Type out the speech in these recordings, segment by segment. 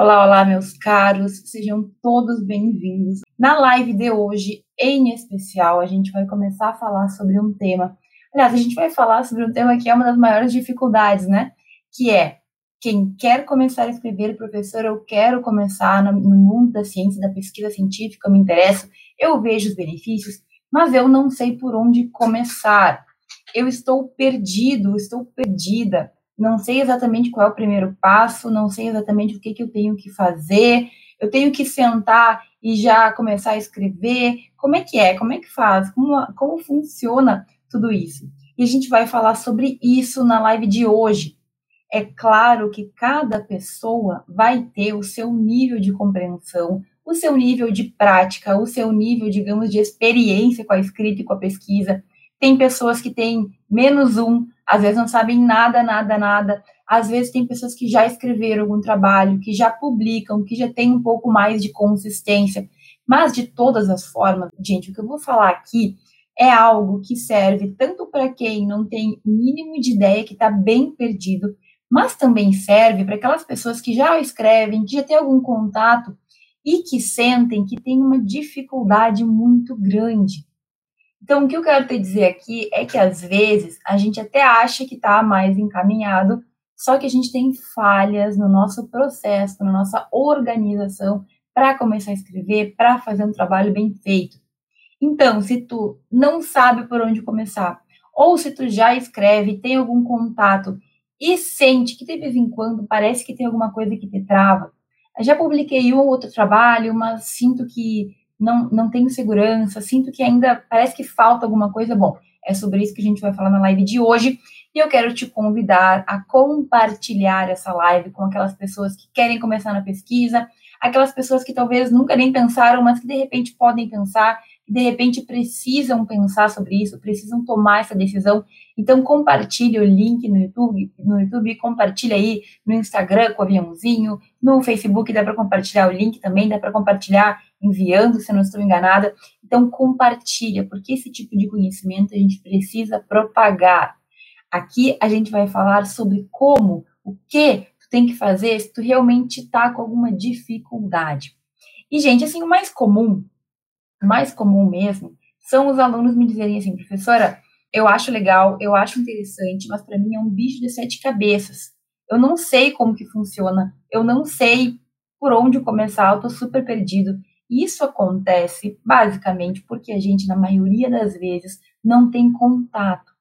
Olá, olá, meus caros, sejam todos bem-vindos. Na live de hoje, em especial, a gente vai começar a falar sobre um tema. Aliás, a gente vai falar sobre um tema que é uma das maiores dificuldades, né? Que é quem quer começar a escrever, professor, eu quero começar no, mundo da ciência, da pesquisa científica, eu me interesso, eu vejo os benefícios, mas eu não sei por onde começar. Eu estou perdido, estou perdida não sei exatamente qual é o primeiro passo, não sei exatamente o que, que eu tenho que fazer, eu tenho que sentar e já começar a escrever. Como é que é? Como é que faz? Como, como funciona tudo isso? E a gente vai falar sobre isso na live de hoje. É claro que cada pessoa vai ter o seu nível de compreensão, o seu nível de prática, o seu nível, digamos, de experiência com a escrita e com a pesquisa. Tem pessoas que têm menos um, às vezes não sabem nada, nada, nada. Às vezes tem pessoas que já escreveram algum trabalho, que já publicam, que já têm um pouco mais de consistência. Mas de todas as formas, gente, o que eu vou falar aqui é algo que serve tanto para quem não tem o mínimo de ideia, que está bem perdido, mas também serve para aquelas pessoas que já escrevem, que já têm algum contato e que sentem que tem uma dificuldade muito grande. Então, o que eu quero te dizer aqui é que às vezes a gente até acha que está mais encaminhado, só que a gente tem falhas no nosso processo, na nossa organização para começar a escrever, para fazer um trabalho bem feito. Então, se tu não sabe por onde começar, ou se tu já escreve, tem algum contato e sente que de vez em quando parece que tem alguma coisa que te trava. Eu já publiquei um ou outro trabalho, mas sinto que não, não tenho segurança, sinto que ainda parece que falta alguma coisa. Bom, é sobre isso que a gente vai falar na live de hoje. E eu quero te convidar a compartilhar essa live com aquelas pessoas que querem começar na pesquisa, aquelas pessoas que talvez nunca nem pensaram, mas que de repente podem pensar, que de repente precisam pensar sobre isso, precisam tomar essa decisão. Então compartilhe o link no YouTube, no YouTube, compartilha aí no Instagram com o aviãozinho, no Facebook dá para compartilhar o link também, dá para compartilhar enviando, se eu não estou enganada. Então, compartilha, porque esse tipo de conhecimento a gente precisa propagar. Aqui a gente vai falar sobre como, o que tu tem que fazer se tu realmente está com alguma dificuldade. E, gente, assim, o mais comum, o mais comum mesmo, são os alunos me dizerem assim, professora, eu acho legal, eu acho interessante, mas para mim é um bicho de sete cabeças. Eu não sei como que funciona, eu não sei por onde começar, eu tô super perdido. Isso acontece basicamente porque a gente, na maioria das vezes, não tem contato.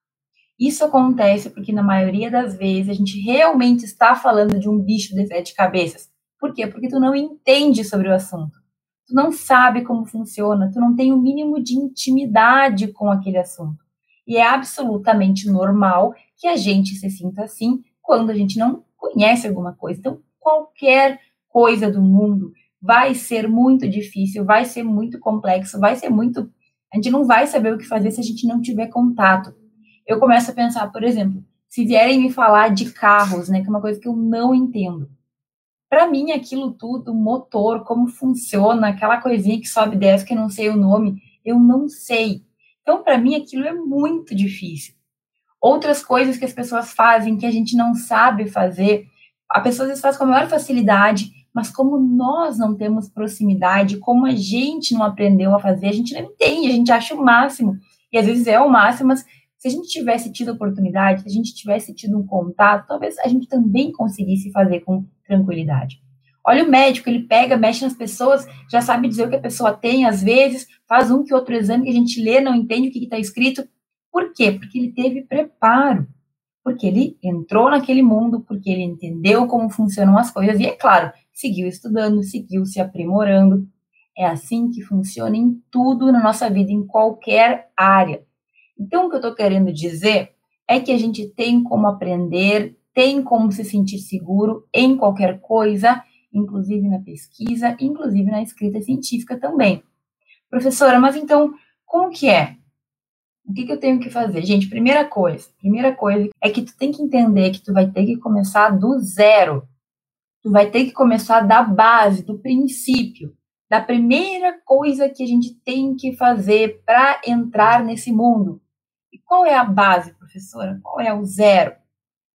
Isso acontece porque, na maioria das vezes, a gente realmente está falando de um bicho de sete cabeças. Por quê? Porque tu não entende sobre o assunto. Tu não sabe como funciona, tu não tem o mínimo de intimidade com aquele assunto. E é absolutamente normal que a gente se sinta assim quando a gente não conhece alguma coisa. Então, qualquer coisa do mundo vai ser muito difícil, vai ser muito complexo, vai ser muito. A gente não vai saber o que fazer se a gente não tiver contato. Eu começo a pensar, por exemplo, se vierem me falar de carros, né, que é uma coisa que eu não entendo. Para mim, aquilo tudo, motor, como funciona, aquela coisinha que sobe e desce, que eu não sei o nome, eu não sei. Então, para mim, aquilo é muito difícil. Outras coisas que as pessoas fazem que a gente não sabe fazer, a pessoa às vezes faz com a maior facilidade, mas como nós não temos proximidade, como a gente não aprendeu a fazer, a gente não entende, a gente acha o máximo. E às vezes é o máximo, mas se a gente tivesse tido oportunidade, se a gente tivesse tido um contato, talvez a gente também conseguisse fazer com tranquilidade. Olha o médico, ele pega, mexe nas pessoas, já sabe dizer o que a pessoa tem, às vezes, faz um que outro exame que a gente lê, não entende o que está escrito. Por quê? Porque ele teve preparo. Porque ele entrou naquele mundo, porque ele entendeu como funcionam as coisas, e é claro, seguiu estudando, seguiu se aprimorando. É assim que funciona em tudo na nossa vida, em qualquer área. Então, o que eu estou querendo dizer é que a gente tem como aprender, tem como se sentir seguro em qualquer coisa, inclusive na pesquisa, inclusive na escrita científica também. Professora, mas então, como que é? O que, que eu tenho que fazer? Gente, primeira coisa, primeira coisa é que tu tem que entender que tu vai ter que começar do zero. Tu vai ter que começar da base, do princípio, da primeira coisa que a gente tem que fazer para entrar nesse mundo. E qual é a base, professora? Qual é o zero?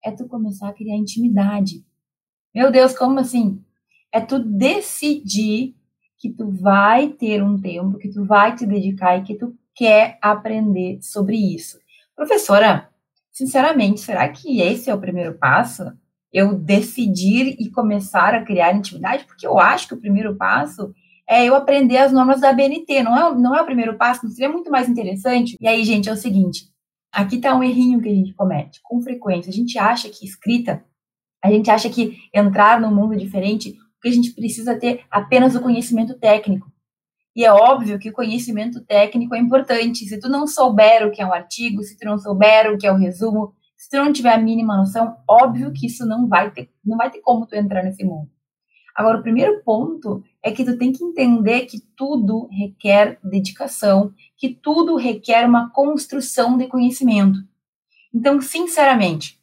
É tu começar a criar intimidade. Meu Deus, como assim? é tu decidir que tu vai ter um tempo, que tu vai te dedicar e que tu quer aprender sobre isso. Professora, sinceramente, será que esse é o primeiro passo? Eu decidir e começar a criar intimidade? Porque eu acho que o primeiro passo é eu aprender as normas da BNT, não é, não é o primeiro passo, não seria muito mais interessante? E aí, gente, é o seguinte, aqui está um errinho que a gente comete, com frequência, a gente acha que escrita, a gente acha que entrar num mundo diferente, que a gente precisa ter apenas o conhecimento técnico. E é óbvio que o conhecimento técnico é importante. Se tu não souber o que é um artigo, se tu não souber o que é o resumo, se tu não tiver a mínima noção, óbvio que isso não vai ter, não vai ter como tu entrar nesse mundo. Agora, o primeiro ponto é que tu tem que entender que tudo requer dedicação, que tudo requer uma construção de conhecimento. Então, sinceramente,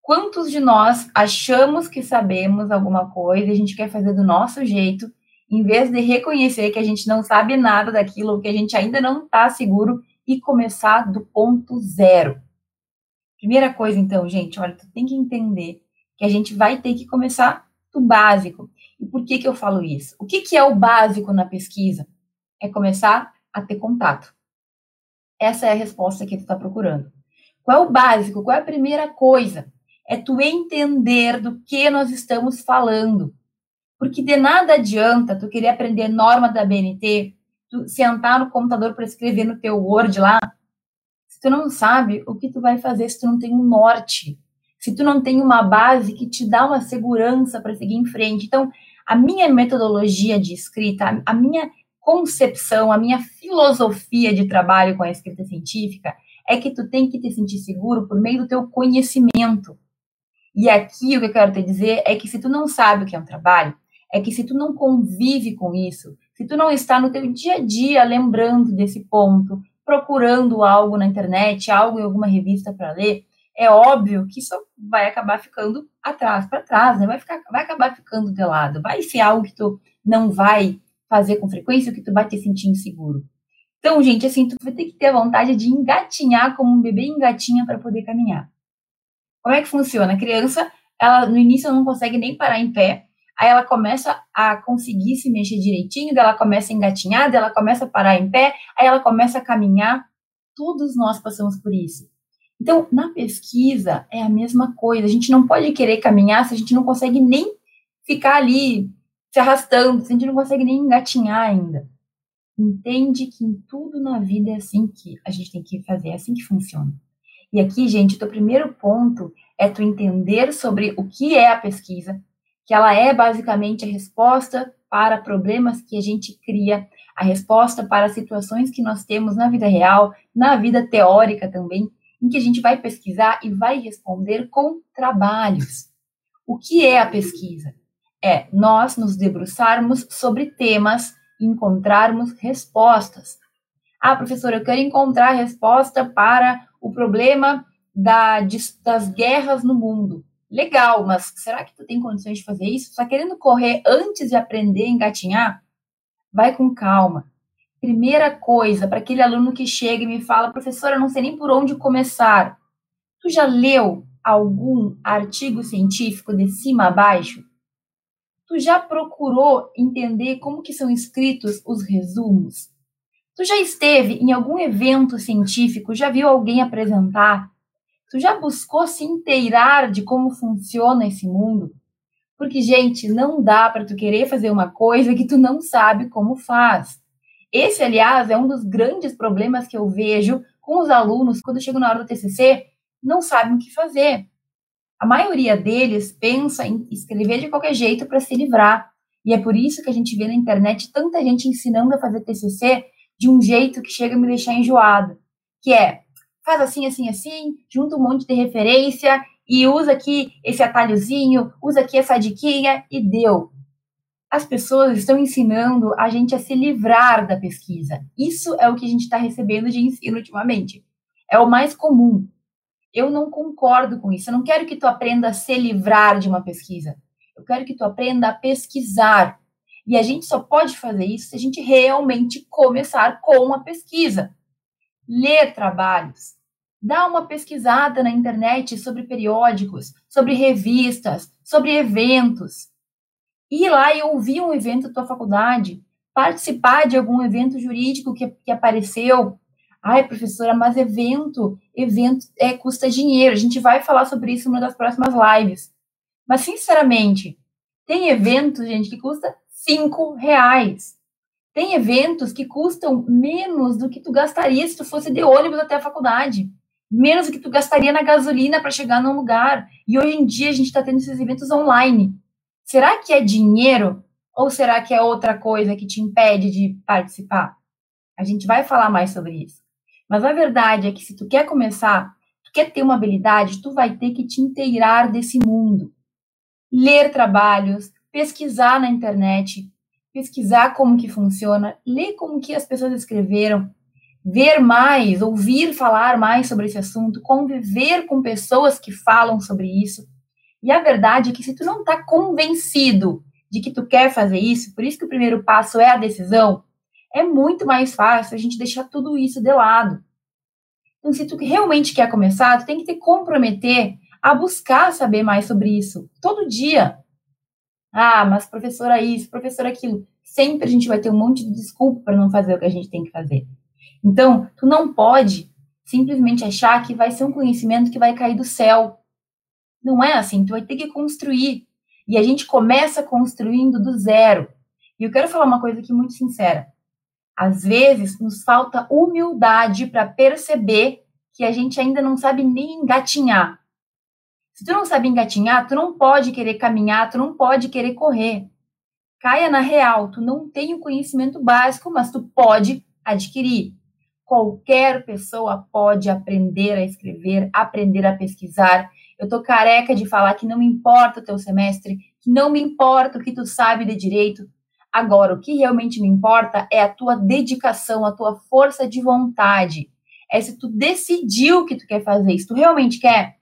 quantos de nós achamos que sabemos alguma coisa e a gente quer fazer do nosso jeito, em vez de reconhecer que a gente não sabe nada daquilo, que a gente ainda não está seguro e começar do ponto zero? Primeira coisa, então, gente, olha, tu tem que entender que a gente vai ter que começar do básico. E por que, que eu falo isso? O que, que é o básico na pesquisa? É começar a ter contato. Essa é a resposta que tu está procurando. Qual é o básico? Qual é a primeira coisa? É tu entender do que nós estamos falando. Porque de nada adianta tu querer aprender norma da BNT, tu sentar no computador para escrever no teu Word lá, tu não sabe o que tu vai fazer se tu não tem um norte, se tu não tem uma base que te dá uma segurança para seguir em frente. Então, a minha metodologia de escrita, a minha concepção, a minha filosofia de trabalho com a escrita científica é que tu tem que te sentir seguro por meio do teu conhecimento. E aqui o que eu quero te dizer é que se tu não sabe o que é um trabalho, é que se tu não convive com isso, se tu não está no teu dia a dia lembrando desse ponto, procurando algo na internet, algo em alguma revista para ler, é óbvio que isso vai acabar ficando atrás, para trás, né? Vai, ficar, vai acabar ficando de lado. Vai ser algo que tu não vai fazer com frequência, que tu vai te sentir inseguro. Então, gente, assim, tu vai ter que ter a vontade de engatinhar como um bebê engatinha para poder caminhar. Como é que funciona? A criança, ela no início não consegue nem parar em pé, aí ela começa a conseguir se mexer direitinho, ela começa a engatinhar, ela começa a parar em pé, aí ela começa a caminhar. Todos nós passamos por isso. Então, na pesquisa é a mesma coisa. A gente não pode querer caminhar se a gente não consegue nem ficar ali se arrastando, se a gente não consegue nem engatinhar ainda. Entende que em tudo na vida é assim que a gente tem que fazer, é assim que funciona. E aqui, gente, o primeiro ponto é tu entender sobre o que é a pesquisa, que ela é basicamente a resposta para problemas que a gente cria, a resposta para situações que nós temos na vida real, na vida teórica também, em que a gente vai pesquisar e vai responder com trabalhos. O que é a pesquisa? É nós nos debruçarmos sobre temas e encontrarmos respostas. Ah, professora, eu quero encontrar resposta para o problema da, das guerras no mundo. Legal, mas será que tu tem condições de fazer isso? Está querendo correr antes de aprender a engatinhar? Vai com calma. Primeira coisa, para aquele aluno que chega e me fala, professora, não sei nem por onde começar. Tu já leu algum artigo científico de cima a baixo? Tu já procurou entender como que são escritos os resumos? Tu já esteve em algum evento científico, já viu alguém apresentar? Tu já buscou se inteirar de como funciona esse mundo? Porque, gente, não dá para tu querer fazer uma coisa que tu não sabe como faz. Esse, aliás, é um dos grandes problemas que eu vejo com os alunos quando chegam na hora do TCC, não sabem o que fazer. A maioria deles pensa em escrever de qualquer jeito para se livrar. E é por isso que a gente vê na internet tanta gente ensinando a fazer TCC de um jeito que chega a me deixar enjoada, que é faz assim, assim, assim, junta um monte de referência e usa aqui esse atalhozinho, usa aqui essa diquinha e deu as pessoas estão ensinando a gente a se livrar da pesquisa. Isso é o que a gente está recebendo de ensino ultimamente. É o mais comum. Eu não concordo com isso. Eu não quero que tu aprenda a se livrar de uma pesquisa. Eu quero que tu aprenda a pesquisar. E a gente só pode fazer isso se a gente realmente começar com a pesquisa. Ler trabalhos. Dá uma pesquisada na internet sobre periódicos, sobre revistas, sobre eventos ir lá e ouvir um evento da tua faculdade, participar de algum evento jurídico que, que apareceu. Ai, professora, mas evento, evento é, custa dinheiro. A gente vai falar sobre isso numa das próximas lives. Mas, sinceramente, tem eventos, gente, que custa cinco reais. Tem eventos que custam menos do que tu gastaria se tu fosse de ônibus até a faculdade. Menos do que tu gastaria na gasolina para chegar num lugar. E hoje em dia a gente está tendo esses eventos online. Será que é dinheiro ou será que é outra coisa que te impede de participar? A gente vai falar mais sobre isso. Mas a verdade é que se tu quer começar, tu quer ter uma habilidade, tu vai ter que te inteirar desse mundo. Ler trabalhos, pesquisar na internet, pesquisar como que funciona, ler como que as pessoas escreveram, ver mais, ouvir falar mais sobre esse assunto, conviver com pessoas que falam sobre isso. E a verdade é que se tu não está convencido de que tu quer fazer isso, por isso que o primeiro passo é a decisão, é muito mais fácil a gente deixar tudo isso de lado. Então, se tu realmente quer começar, tu tem que te comprometer a buscar saber mais sobre isso todo dia. Ah, mas professora isso, professora aquilo. Sempre a gente vai ter um monte de desculpa para não fazer o que a gente tem que fazer. Então, tu não pode simplesmente achar que vai ser um conhecimento que vai cair do céu. Não é assim, tu vai ter que construir. E a gente começa construindo do zero. E eu quero falar uma coisa aqui muito sincera. Às vezes nos falta humildade para perceber que a gente ainda não sabe nem engatinhar. Se tu não sabe engatinhar, tu não pode querer caminhar, tu não pode querer correr. Caia na real, tu não tem o conhecimento básico, mas tu pode adquirir. Qualquer pessoa pode aprender a escrever, aprender a pesquisar, eu tô careca de falar que não me importa o teu semestre, que não me importa o que tu sabe de direito. Agora, o que realmente me importa é a tua dedicação, a tua força de vontade. É se tu decidiu que tu quer fazer, se tu realmente quer,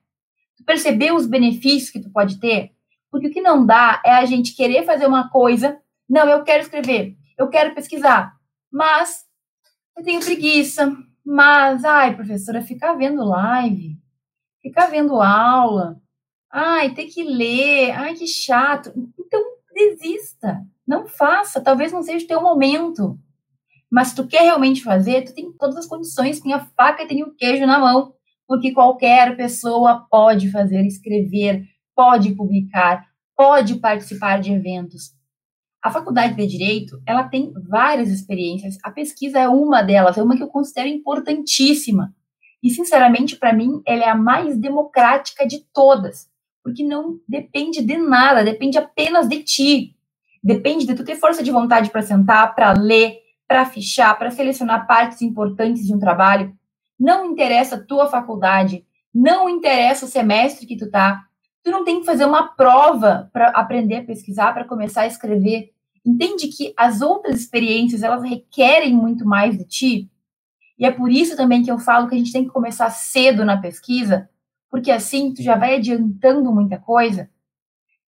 tu percebeu os benefícios que tu pode ter. Porque o que não dá é a gente querer fazer uma coisa, não, eu quero escrever, eu quero pesquisar, mas eu tenho preguiça, mas, ai, professora, ficar vendo live, ficar vendo aula, ai, ter que ler, ai, que chato. Então, desista, não faça, talvez não seja o teu momento. Mas se tu quer realmente fazer, tu tem todas as condições, tem a faca e tem o queijo na mão, porque qualquer pessoa pode fazer, escrever, pode publicar, pode participar de eventos. A faculdade de Direito, ela tem várias experiências. A pesquisa é uma delas, é uma que eu considero importantíssima. E, sinceramente, para mim, ela é a mais democrática de todas, porque não depende de nada, depende apenas de ti. Depende de tu ter força de vontade para sentar, para ler, para fichar, para selecionar partes importantes de um trabalho. Não interessa a tua faculdade, não interessa o semestre que tu tá. Tu não tem que fazer uma prova para aprender a pesquisar, para começar a escrever. Entende que as outras experiências, elas requerem muito mais de ti? E é por isso também que eu falo que a gente tem que começar cedo na pesquisa, porque assim tu já vai adiantando muita coisa.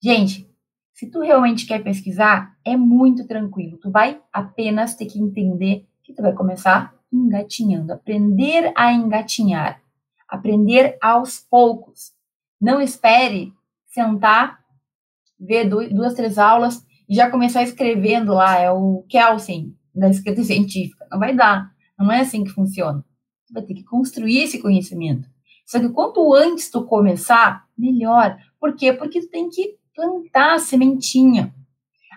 Gente, se tu realmente quer pesquisar, é muito tranquilo. Tu vai apenas ter que entender que tu vai começar engatinhando, aprender a engatinhar, aprender aos poucos. Não espere sentar, ver duas, três aulas e já começar escrevendo lá, é o Kelsen da escrita científica. Não vai dar. Não é assim que funciona. Tu vai ter que construir esse conhecimento. Só que quanto antes tu começar, melhor. Por quê? Porque tu tem que plantar a sementinha.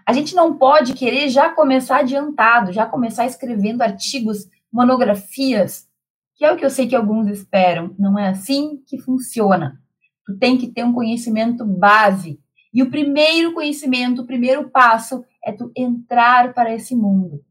A gente não pode querer já começar adiantado, já começar escrevendo artigos, monografias, que é o que eu sei que alguns esperam. Não é assim que funciona. Tu tem que ter um conhecimento base. E o primeiro conhecimento, o primeiro passo é tu entrar para esse mundo.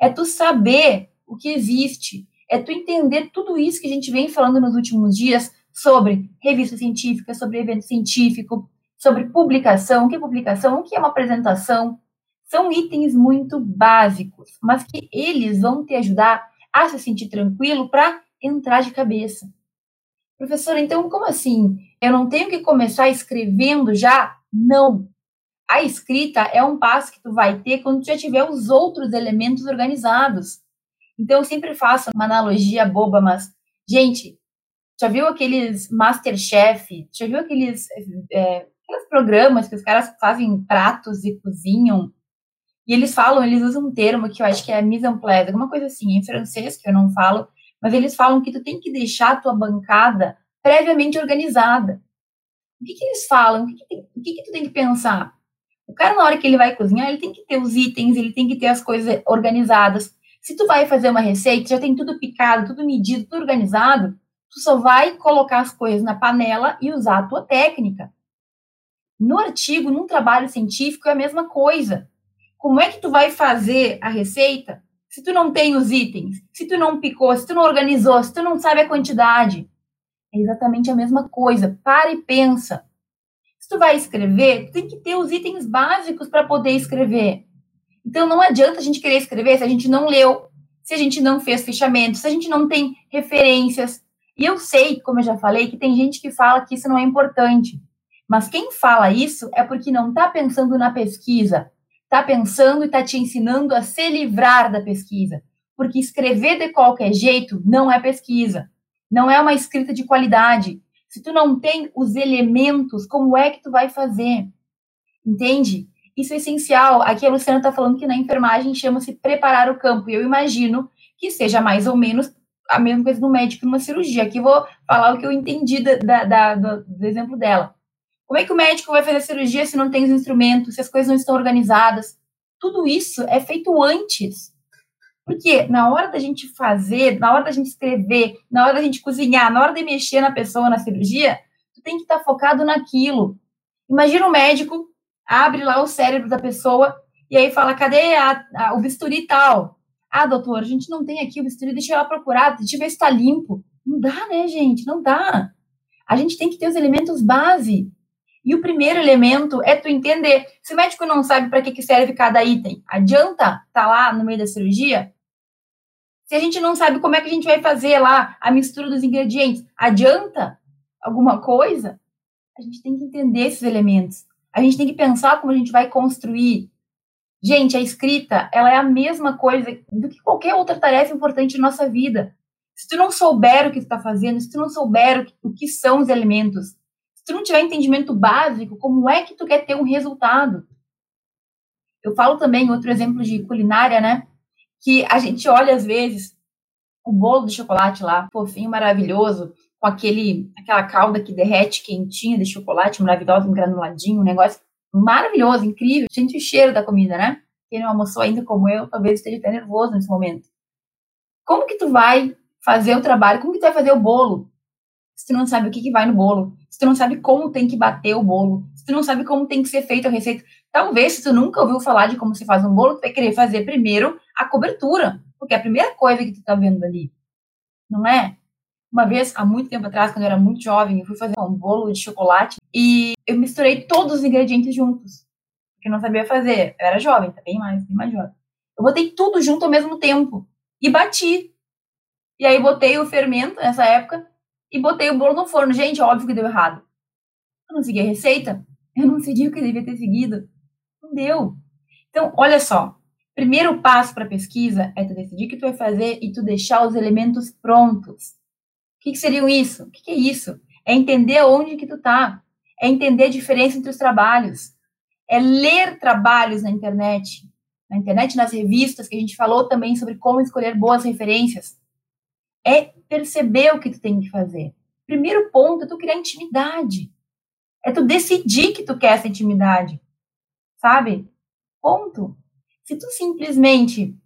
É tu saber o que existe. É tu entender tudo isso que a gente vem falando nos últimos dias sobre revista científica, sobre evento científico, sobre publicação, o que é publicação, o que é uma apresentação. São itens muito básicos, mas que eles vão te ajudar a se sentir tranquilo para entrar de cabeça. Professora, então como assim? Eu não tenho que começar escrevendo já? Não. A escrita é um passo que tu vai ter quando tu já tiver os outros elementos organizados. Então, eu sempre faço uma analogia boba, mas, gente, já viu aqueles Masterchef? Já viu aqueles, é, aqueles programas que os caras fazem pratos e cozinham, e eles falam, eles usam um termo que eu acho que é mise en place, alguma coisa assim, em francês, que eu não falo, mas eles falam que tu tem que deixar a tua bancada previamente organizada. O que, que eles falam? O, que, que, tem, o que, que tu tem que pensar? O cara, na hora que ele vai cozinhar, ele tem que ter os itens, ele tem que ter as coisas organizadas. Se tu vai fazer uma receita, já tem tudo picado, tudo medido, tudo organizado, tu só vai colocar as coisas na panela e usar a tua técnica. No artigo, num trabalho científico, é a mesma coisa. Como é que tu vai fazer a receita se tu não tem os itens, se tu não picou, se tu não organizou, se tu não sabe a quantidade? É exatamente a mesma coisa. Para e pensa. Se tu vai escrever, tu tem que ter os itens básicos para poder escrever. Então não adianta a gente querer escrever se a gente não leu, se a gente não fez fechamento, se a gente não tem referências. E eu sei, como eu já falei, que tem gente que fala que isso não é importante. Mas quem fala isso é porque não está pensando na pesquisa, está pensando e está te ensinando a se livrar da pesquisa. Porque escrever de qualquer jeito não é pesquisa, não é uma escrita de qualidade. Se tu não tem os elementos, como é que tu vai fazer? Entende? Isso é essencial. Aqui a Luciana está falando que na enfermagem chama-se preparar o campo. E eu imagino que seja mais ou menos a mesma coisa no médico numa cirurgia. Aqui vou falar o que eu entendi da, da, do, do exemplo dela. Como é que o médico vai fazer a cirurgia se não tem os instrumentos, se as coisas não estão organizadas? Tudo isso é feito antes. Porque na hora da gente fazer, na hora da gente escrever, na hora da gente cozinhar, na hora de mexer na pessoa na cirurgia, tu tem que estar focado naquilo. Imagina o um médico abre lá o cérebro da pessoa e aí fala: cadê a, a, o bisturi tal? Ah, doutor, a gente não tem aqui o bisturi, deixa lá procurar, deixa eu ver se está limpo. Não dá, né, gente? Não dá. A gente tem que ter os elementos base. E o primeiro elemento é tu entender. Se o médico não sabe para que, que serve cada item, adianta tá lá no meio da cirurgia? Se a gente não sabe como é que a gente vai fazer lá a mistura dos ingredientes, adianta alguma coisa? A gente tem que entender esses elementos. A gente tem que pensar como a gente vai construir. Gente, a escrita, ela é a mesma coisa do que qualquer outra tarefa importante na nossa vida. Se tu não souber o que tu está fazendo, se tu não souber o que, o que são os elementos, se tu não tiver entendimento básico, como é que tu quer ter um resultado? Eu falo também outro exemplo de culinária, né? Que a gente olha às vezes o bolo de chocolate lá, fofinho, maravilhoso, com aquele, aquela calda que derrete quentinha de chocolate, maravilhosa, um granuladinho, um negócio maravilhoso, incrível. Sente o cheiro da comida, né? Quem não almoçou ainda como eu, talvez esteja até nervoso nesse momento. Como que tu vai fazer o trabalho? Como que tu vai fazer o bolo? Se tu não sabe o que, que vai no bolo, se tu não sabe como tem que bater o bolo, se tu não sabe como tem que ser feita a receita. Talvez, se tu nunca ouviu falar de como se faz um bolo, tu vai querer fazer primeiro a cobertura, porque é a primeira coisa que tu tá vendo ali. Não é? Uma vez, há muito tempo atrás, quando eu era muito jovem, eu fui fazer um bolo de chocolate e eu misturei todos os ingredientes juntos, porque eu não sabia fazer. Eu era jovem, tá bem mais, bem mais jovem. Eu botei tudo junto ao mesmo tempo e bati. E aí botei o fermento nessa época e botei o bolo no forno. Gente, óbvio que deu errado. Eu não segui a receita, eu não segui o que devia ter seguido. Não deu. Então, olha só. Primeiro passo para pesquisa é tu decidir o que tu vai fazer e tu deixar os elementos prontos. O que, que seriam isso? O que, que é isso? É entender onde que tu tá. É entender a diferença entre os trabalhos. É ler trabalhos na internet. Na internet, nas revistas, que a gente falou também sobre como escolher boas referências é perceber o que tu tem que fazer. Primeiro ponto é tu criar intimidade. É tu decidir que tu quer essa intimidade. Sabe? Ponto. Se tu simplesmente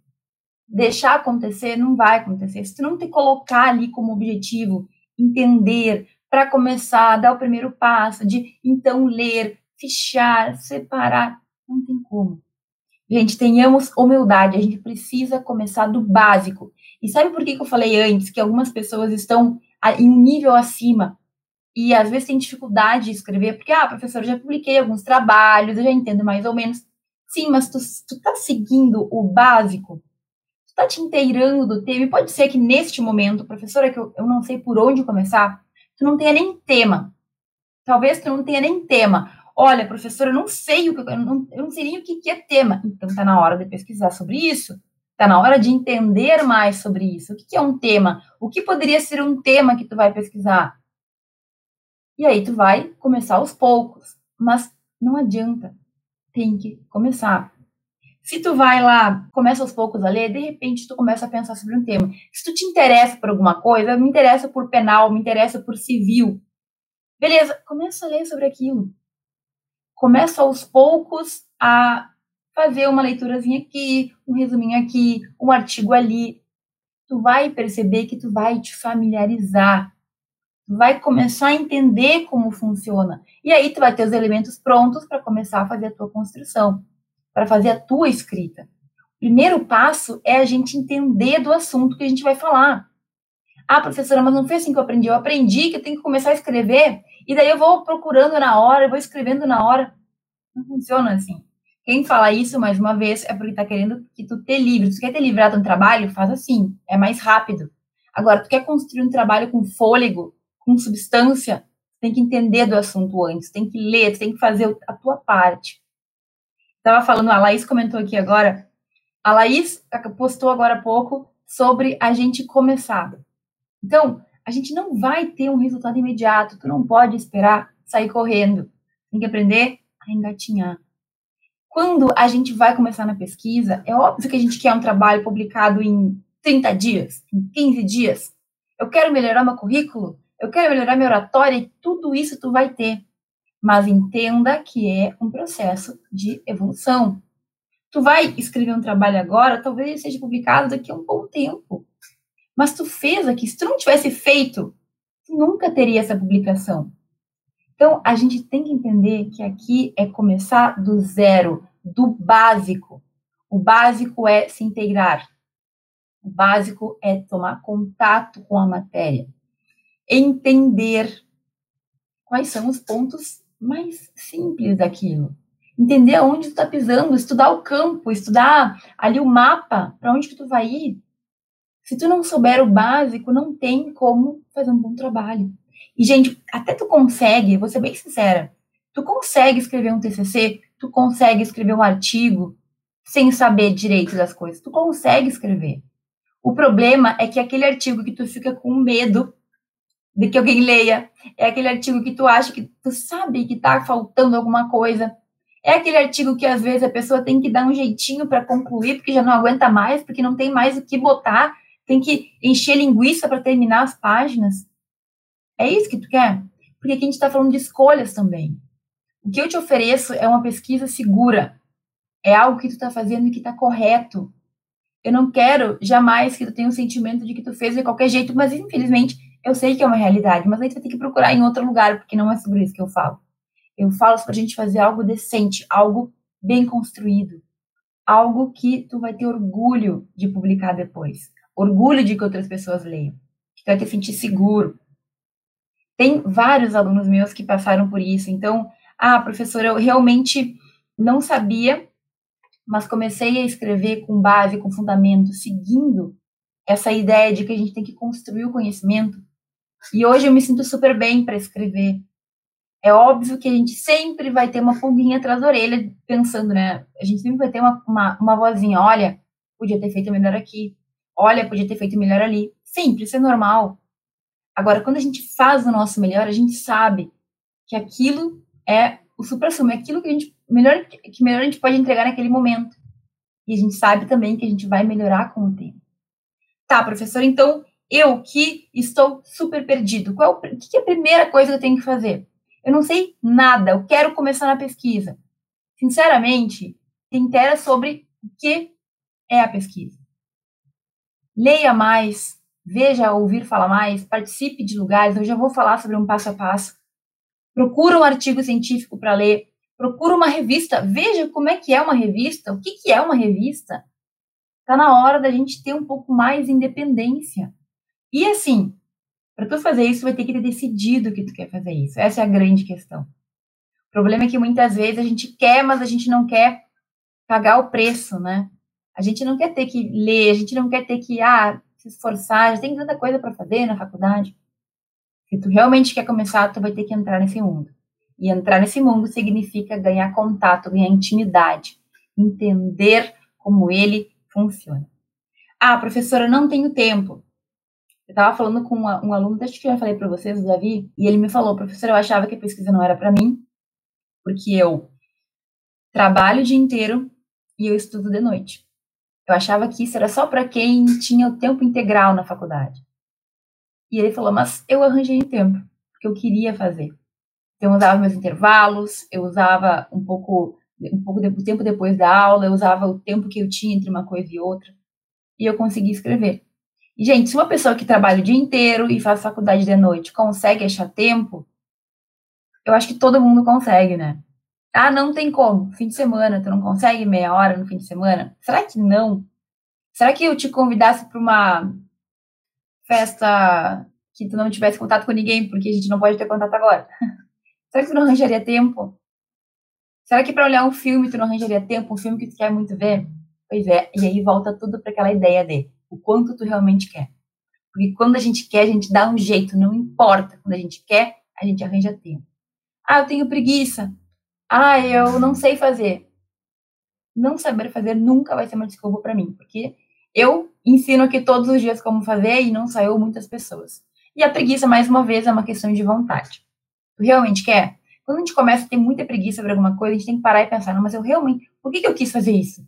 deixar acontecer, não vai acontecer. Se tu não te colocar ali como objetivo, entender, para começar, dar o primeiro passo, de então ler, fichar, separar, não tem como. Gente, tenhamos humildade, a gente precisa começar do básico. E sabe por que, que eu falei antes que algumas pessoas estão em um nível acima e às vezes têm dificuldade de escrever? Porque, ah, professor, já publiquei alguns trabalhos, eu já entendo mais ou menos. Sim, mas tu, tu tá seguindo o básico? Tu tá te inteirando do tema? E pode ser que neste momento, professora, que eu, eu não sei por onde começar, tu não tenha nem tema. Talvez tu não tenha nem tema. Olha, professora, eu não sei o que eu não, eu não sei nem o que, que é tema. Então tá na hora de pesquisar sobre isso Está na hora de entender mais sobre isso. O que é um tema? O que poderia ser um tema que tu vai pesquisar? E aí tu vai começar aos poucos. mas não adianta. Tem que começar. Se tu vai lá, começa aos poucos a ler, de repente tu começa a pensar sobre um tema. Se tu te interessa por alguma coisa, me interessa por penal, me interessa por civil. Beleza, começa a ler sobre aquilo. Começa aos poucos a fazer uma leiturazinha aqui, um resuminho aqui, um artigo ali. Tu vai perceber que tu vai te familiarizar vai começar a entender como funciona. E aí tu vai ter os elementos prontos para começar a fazer a tua construção, para fazer a tua escrita. O primeiro passo é a gente entender do assunto que a gente vai falar. Ah, professora, mas não foi assim que eu aprendi. Eu aprendi que eu tenho que começar a escrever e daí eu vou procurando na hora, eu vou escrevendo na hora. Não funciona assim. Quem fala isso, mais uma vez, é porque está querendo que tu te livre. Tu quer ter livrado um trabalho, faz assim, é mais rápido. Agora, tu quer construir um trabalho com fôlego, com substância, tem que entender do assunto antes, tem que ler, tem que fazer a tua parte. Estava falando, a Laís comentou aqui agora, a Laís postou agora há pouco sobre a gente começar. Então, a gente não vai ter um resultado imediato, tu não pode esperar sair correndo. Tem que aprender a engatinhar. Quando a gente vai começar na pesquisa, é óbvio que a gente quer um trabalho publicado em 30 dias, em 15 dias. Eu quero melhorar meu currículo, eu quero melhorar minha oratória e tudo isso tu vai ter. Mas entenda que é um processo de evolução. Tu vai escrever um trabalho agora, talvez ele seja publicado daqui a um bom tempo. Mas tu fez aqui, se tu não tivesse feito, tu nunca teria essa publicação. Então, a gente tem que entender que aqui é começar do zero, do básico. O básico é se integrar. O básico é tomar contato com a matéria entender quais são os pontos mais simples daquilo. Entender onde tu está pisando, estudar o campo, estudar ali o mapa, para onde que tu vai ir. Se tu não souber o básico, não tem como fazer um bom trabalho. E, gente, até tu consegue, vou ser bem sincera, tu consegue escrever um TCC, tu consegue escrever um artigo sem saber direito das coisas, tu consegue escrever. O problema é que aquele artigo que tu fica com medo de que alguém leia. É aquele artigo que tu acha que tu sabe que está faltando alguma coisa. É aquele artigo que às vezes a pessoa tem que dar um jeitinho para concluir, porque já não aguenta mais, porque não tem mais o que botar, tem que encher linguiça para terminar as páginas. É isso que tu quer? Porque aqui a gente está falando de escolhas também. O que eu te ofereço é uma pesquisa segura. É algo que tu está fazendo e que está correto. Eu não quero jamais que tu tenha um sentimento de que tu fez de qualquer jeito, mas infelizmente eu sei que é uma realidade, mas a gente vai ter que procurar em outro lugar, porque não é sobre isso que eu falo. Eu falo para a gente fazer algo decente, algo bem construído, algo que tu vai ter orgulho de publicar depois, orgulho de que outras pessoas leiam, que tu vai te sentir seguro. Tem vários alunos meus que passaram por isso, então, ah, professora, eu realmente não sabia, mas comecei a escrever com base, com fundamento, seguindo essa ideia de que a gente tem que construir o conhecimento e hoje eu me sinto super bem para escrever. É óbvio que a gente sempre vai ter uma pulguinha atrás da orelha, pensando, né? A gente sempre vai ter uma, uma, uma vozinha: olha, podia ter feito melhor aqui. Olha, podia ter feito melhor ali. Sempre, isso é normal. Agora, quando a gente faz o nosso melhor, a gente sabe que aquilo é o supra-sumo, é aquilo que a gente melhor que melhor a gente pode entregar naquele momento. E a gente sabe também que a gente vai melhorar com o tempo. Tá, professor, então eu que estou super perdido. Qual, o que é a primeira coisa que eu tenho que fazer? Eu não sei nada, eu quero começar na pesquisa. Sinceramente, te interessa sobre o que é a pesquisa. Leia mais, veja, ouvir falar mais, participe de lugares. Eu já vou falar sobre um passo a passo. Procura um artigo científico para ler. Procura uma revista. Veja como é que é uma revista. O que, que é uma revista? Está na hora da gente ter um pouco mais de independência. E assim, para tu fazer isso, vai ter que ter decidido que tu quer fazer isso. Essa é a grande questão. O problema é que muitas vezes a gente quer, mas a gente não quer pagar o preço, né? A gente não quer ter que ler, a gente não quer ter que ah, se esforçar, já tem tanta coisa para fazer na faculdade. Se tu realmente quer começar, tu vai ter que entrar nesse mundo. E entrar nesse mundo significa ganhar contato, ganhar intimidade, entender como ele funciona. Ah, professora, não tenho tempo. Eu estava falando com uma, um aluno, acho que eu já falei para vocês, o Davi, e ele me falou, professor, eu achava que a pesquisa não era para mim, Porque eu trabalho o dia inteiro e eu estudo de noite. Eu achava que isso era só para quem tinha o tempo integral na faculdade. E ele falou, mas eu arranjei tempo, porque eu queria fazer. Então, eu usava meus intervalos, eu usava um pouco, um pouco de tempo depois da aula, eu usava o tempo que eu tinha entre uma coisa e outra, e eu conseguia escrever. E, gente, se uma pessoa que trabalha o dia inteiro e faz faculdade de noite consegue achar tempo, eu acho que todo mundo consegue, né? Ah, não tem como. Fim de semana, tu não consegue meia hora no fim de semana? Será que não? Será que eu te convidasse para uma festa que tu não tivesse contato com ninguém, porque a gente não pode ter contato agora? Será que tu não arranjaria tempo? Será que para olhar um filme tu não arranjaria tempo, um filme que tu quer muito ver? Pois é, e aí volta tudo para aquela ideia de o quanto tu realmente quer. Porque quando a gente quer, a gente dá um jeito, não importa. Quando a gente quer, a gente arranja tempo. Ah, eu tenho preguiça. Ah, eu não sei fazer. Não saber fazer nunca vai ser uma desculpa para mim, porque eu ensino aqui todos os dias como fazer e não saiu muitas pessoas. E a preguiça, mais uma vez, é uma questão de vontade. Tu realmente quer? Quando a gente começa a ter muita preguiça por alguma coisa, a gente tem que parar e pensar, não, mas eu realmente, por que, que eu quis fazer isso?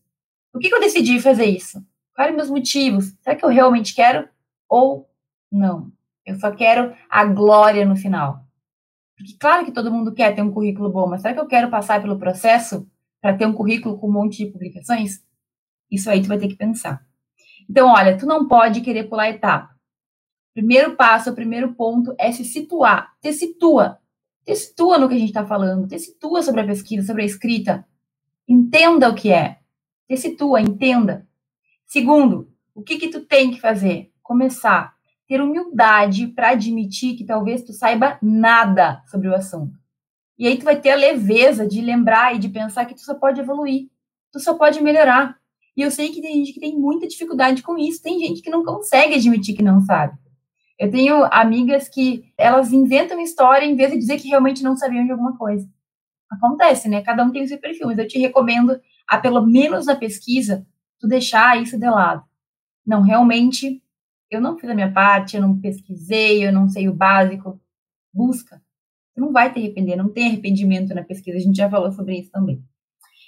Por que, que eu decidi fazer isso? Quais meus motivos? Será que eu realmente quero ou não? Eu só quero a glória no final. Porque claro que todo mundo quer ter um currículo bom, mas será que eu quero passar pelo processo para ter um currículo com um monte de publicações? Isso aí tu vai ter que pensar. Então, olha, tu não pode querer pular etapa. Primeiro passo, o primeiro ponto é se situar. Te situa. Te situa no que a gente está falando. Te situa sobre a pesquisa, sobre a escrita. Entenda o que é. Te situa, entenda. Segundo, o que que tu tem que fazer? Começar ter humildade para admitir que talvez tu saiba nada sobre o assunto. E aí tu vai ter a leveza de lembrar e de pensar que tu só pode evoluir, tu só pode melhorar. E eu sei que tem gente que tem muita dificuldade com isso, tem gente que não consegue admitir que não sabe. Eu tenho amigas que elas inventam história em vez de dizer que realmente não sabiam de alguma coisa. Acontece, né? Cada um tem o seu perfil, mas eu te recomendo, a pelo menos na pesquisa, tu deixar isso de lado. Não, realmente, eu não fiz a minha parte, eu não pesquisei, eu não sei o básico. Busca. Tu não vai te arrepender, não tem arrependimento na pesquisa, a gente já falou sobre isso também.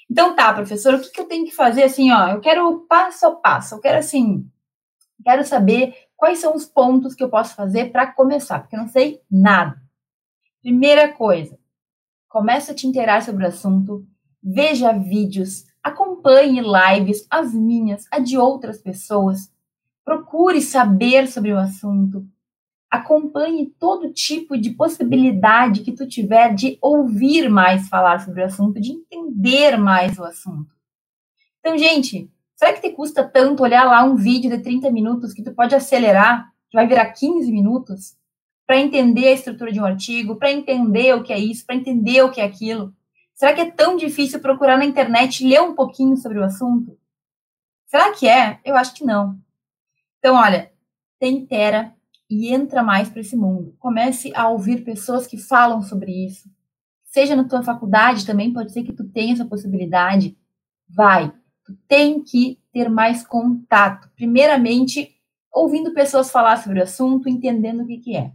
Então tá, professor, o que, que eu tenho que fazer assim, ó? Eu quero passo a passo, eu quero assim, quero saber quais são os pontos que eu posso fazer para começar, porque eu não sei nada. Primeira coisa, começa a te inteirar sobre o assunto, veja vídeos, Acompanhe lives, as minhas, a de outras pessoas. Procure saber sobre o assunto. Acompanhe todo tipo de possibilidade que tu tiver de ouvir mais falar sobre o assunto, de entender mais o assunto. Então, gente, será que te custa tanto olhar lá um vídeo de 30 minutos que tu pode acelerar, que vai virar 15 minutos, para entender a estrutura de um artigo, para entender o que é isso, para entender o que é aquilo? Será que é tão difícil procurar na internet ler um pouquinho sobre o assunto? Será que é? Eu acho que não. Então, olha, tem intera e entra mais para esse mundo. Comece a ouvir pessoas que falam sobre isso. Seja na tua faculdade também, pode ser que tu tenha essa possibilidade. Vai. Tu tem que ter mais contato. Primeiramente, ouvindo pessoas falar sobre o assunto, entendendo o que, que é.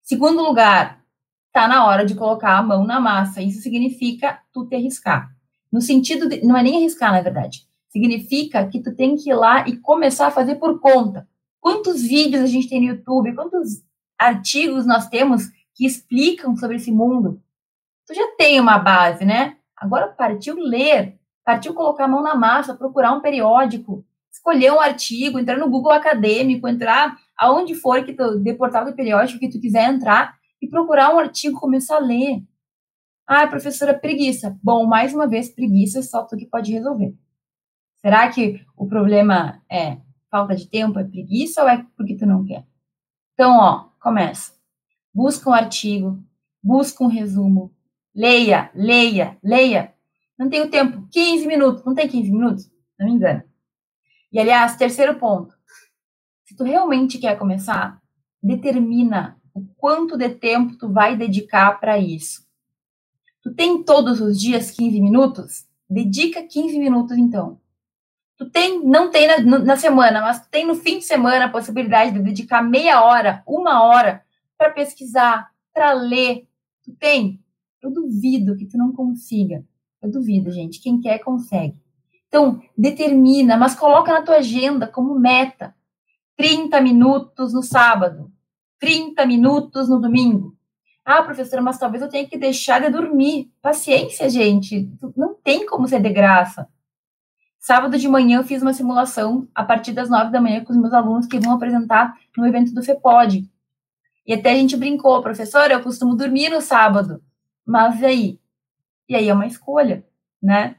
Segundo lugar, está na hora de colocar a mão na massa. Isso significa tu te arriscar. No sentido de, não é nem arriscar, na verdade. Significa que tu tem que ir lá e começar a fazer por conta. Quantos vídeos a gente tem no YouTube? Quantos artigos nós temos que explicam sobre esse mundo? Tu já tem uma base, né? Agora partiu ler, partiu colocar a mão na massa, procurar um periódico, escolher um artigo, entrar no Google Acadêmico, entrar aonde for que tu, de portal do periódico que tu quiser entrar e procurar um artigo, começar a ler. Ah, professora, preguiça. Bom, mais uma vez, preguiça só tu que pode resolver. Será que o problema é falta de tempo, é preguiça ou é porque tu não quer? Então, ó, começa. Busca um artigo, busca um resumo, leia, leia, leia. Não tenho tempo, 15 minutos, não tem 15 minutos? Não me engano. E, aliás, terceiro ponto. Se tu realmente quer começar, determina o quanto de tempo tu vai dedicar para isso. Tu tem todos os dias 15 minutos? Dedica 15 minutos então. Tu tem, não tem na, na semana, mas tu tem no fim de semana a possibilidade de dedicar meia hora, uma hora para pesquisar, para ler. Tu tem? Eu duvido que tu não consiga. Eu duvido, gente. Quem quer, consegue. Então, determina, mas coloca na tua agenda como meta. 30 minutos no sábado, 30 minutos no domingo. Ah, professora, mas talvez eu tenha que deixar de dormir. Paciência, gente. Não tem como ser de graça. Sábado de manhã eu fiz uma simulação a partir das nove da manhã com os meus alunos que vão apresentar no evento do FEPOD. E até a gente brincou, professora, eu costumo dormir no sábado. Mas e aí? E aí é uma escolha, né?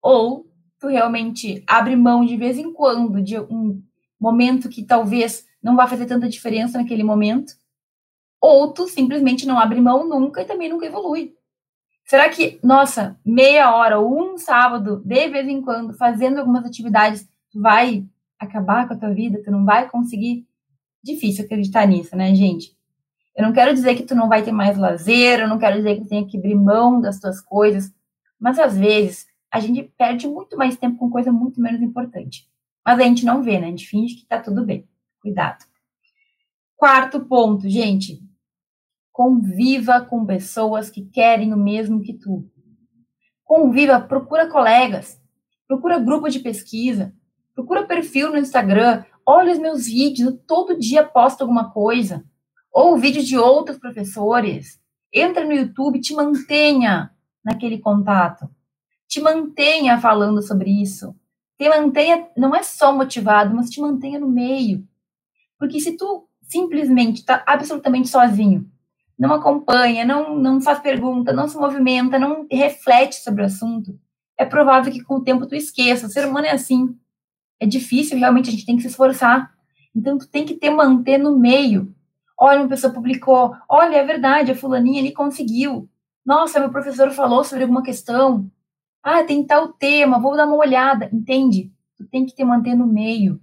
Ou tu realmente abre mão de vez em quando de um momento que talvez não vai fazer tanta diferença naquele momento, ou tu simplesmente não abre mão nunca e também nunca evolui. Será que, nossa, meia hora ou um sábado, de vez em quando, fazendo algumas atividades, vai acabar com a tua vida, tu não vai conseguir? Difícil acreditar nisso, né, gente? Eu não quero dizer que tu não vai ter mais lazer, eu não quero dizer que tu tenha que abrir mão das tuas coisas, mas às vezes a gente perde muito mais tempo com coisa muito menos importante. Mas a gente não vê, né? A gente finge que tá tudo bem. Cuidado. Quarto ponto, gente. Conviva com pessoas que querem o mesmo que tu. Conviva, procura colegas, procura grupo de pesquisa, procura perfil no Instagram, olha os meus vídeos, todo dia posto alguma coisa, ou vídeos de outros professores. Entra no YouTube, te mantenha naquele contato. Te mantenha falando sobre isso te mantenha, não é só motivado, mas te mantenha no meio. Porque se tu simplesmente está absolutamente sozinho, não acompanha, não, não faz pergunta, não se movimenta, não reflete sobre o assunto, é provável que com o tempo tu esqueça. O ser humano é assim. É difícil, realmente, a gente tem que se esforçar. Então, tu tem que te manter no meio. Olha, uma pessoa publicou, olha, é verdade, a fulaninha ali conseguiu. Nossa, meu professor falou sobre alguma questão. Ah, tem tal tema, vou dar uma olhada. Entende? Tu tem que te manter no meio.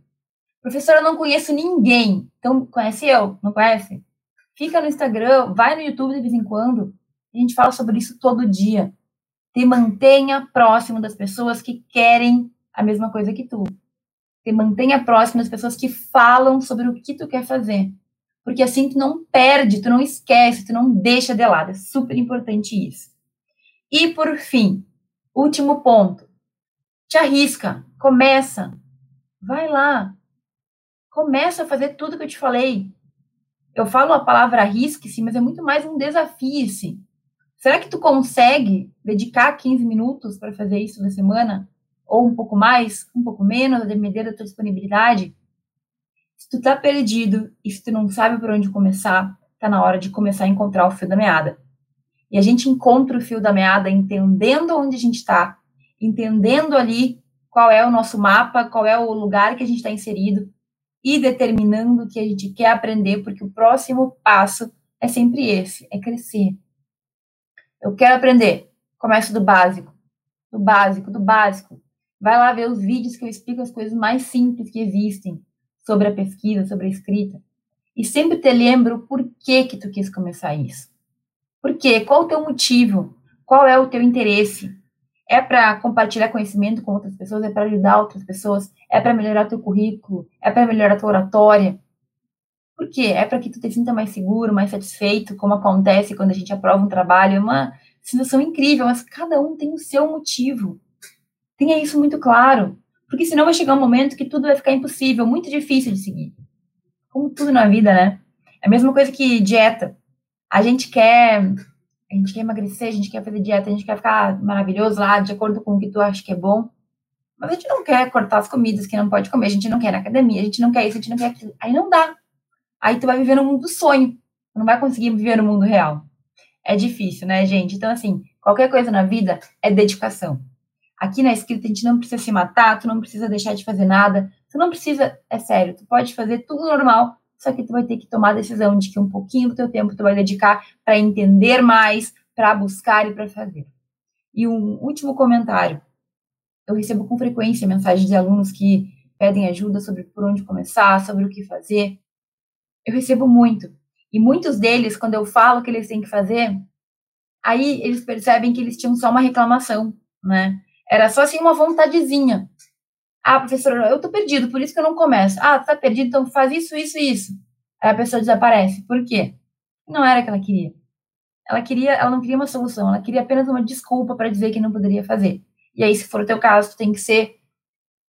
Professora, eu não conheço ninguém. Então, conhece eu? Não conhece? Fica no Instagram, vai no YouTube de vez em quando. A gente fala sobre isso todo dia. Te mantenha próximo das pessoas que querem a mesma coisa que tu. Te mantenha próximo das pessoas que falam sobre o que tu quer fazer. Porque assim tu não perde, tu não esquece, tu não deixa de lado. É super importante isso. E por fim, Último ponto. Te arrisca, começa. Vai lá. Começa a fazer tudo que eu te falei. Eu falo a palavra arrisque-se, mas é muito mais um desafio-se. Será que tu consegue dedicar 15 minutos para fazer isso na semana? Ou um pouco mais, um pouco menos, a depender da tua disponibilidade? Se tu tá perdido e se tu não sabe por onde começar, tá na hora de começar a encontrar o fio da meada. E a gente encontra o fio da meada entendendo onde a gente está, entendendo ali qual é o nosso mapa, qual é o lugar que a gente está inserido e determinando o que a gente quer aprender, porque o próximo passo é sempre esse, é crescer. Eu quero aprender. Começo do básico, do básico, do básico. Vai lá ver os vídeos que eu explico as coisas mais simples que existem sobre a pesquisa, sobre a escrita. E sempre te lembro por que que tu quis começar isso. Por quê? Qual o teu motivo? Qual é o teu interesse? É para compartilhar conhecimento com outras pessoas? É para ajudar outras pessoas? É para melhorar teu currículo? É para melhorar tua oratória? Por quê? É para que tu te sinta mais seguro, mais satisfeito, como acontece quando a gente aprova um trabalho. É uma situação incrível, mas cada um tem o seu motivo. Tenha isso muito claro. Porque senão vai chegar um momento que tudo vai ficar impossível, muito difícil de seguir. Como tudo na vida, né? É a mesma coisa que dieta. A gente quer a gente quer emagrecer, a gente quer fazer dieta, a gente quer ficar maravilhoso lá, de acordo com o que tu acha que é bom. Mas a gente não quer cortar as comidas que não pode comer, a gente não quer ir na academia, a gente não quer isso, a gente não quer aquilo. Aí não dá. Aí tu vai viver no mundo do sonho. Tu não vai conseguir viver no mundo real. É difícil, né, gente? Então, assim, qualquer coisa na vida é dedicação. Aqui na escrita a gente não precisa se matar, tu não precisa deixar de fazer nada, tu não precisa, é sério, tu pode fazer tudo normal, só que tu vai ter que tomar a decisão de que um pouquinho do teu tempo tu vai dedicar para entender mais, para buscar e para fazer. E um último comentário. Eu recebo com frequência mensagens de alunos que pedem ajuda sobre por onde começar, sobre o que fazer. Eu recebo muito. E muitos deles, quando eu falo que eles têm que fazer, aí eles percebem que eles tinham só uma reclamação, né? Era só assim uma vontadezinha. Ah, professora, eu tô perdido, por isso que eu não começo. Ah, tá perdido, então faz isso, isso e isso. Aí a pessoa desaparece. Por quê? Não era o que ela queria. ela queria, ela não queria uma solução, ela queria apenas uma desculpa para dizer que não poderia fazer. E aí, se for o teu caso, tu tem que ser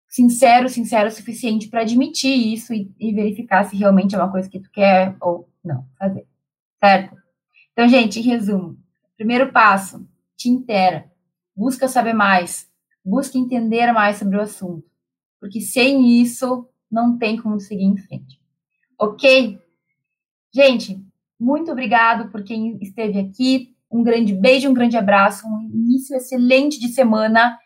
sincero, sincero o suficiente para admitir isso e, e, verificar se realmente é uma coisa que tu quer ou não fazer. Certo? Então, gente, em resumo, primeiro passo, te intera, busca saber mais, busca entender mais sobre o assunto, porque sem isso não tem como seguir em frente. Ok? Gente, muito obrigado por quem esteve aqui. Um grande beijo, um grande abraço, um início excelente de semana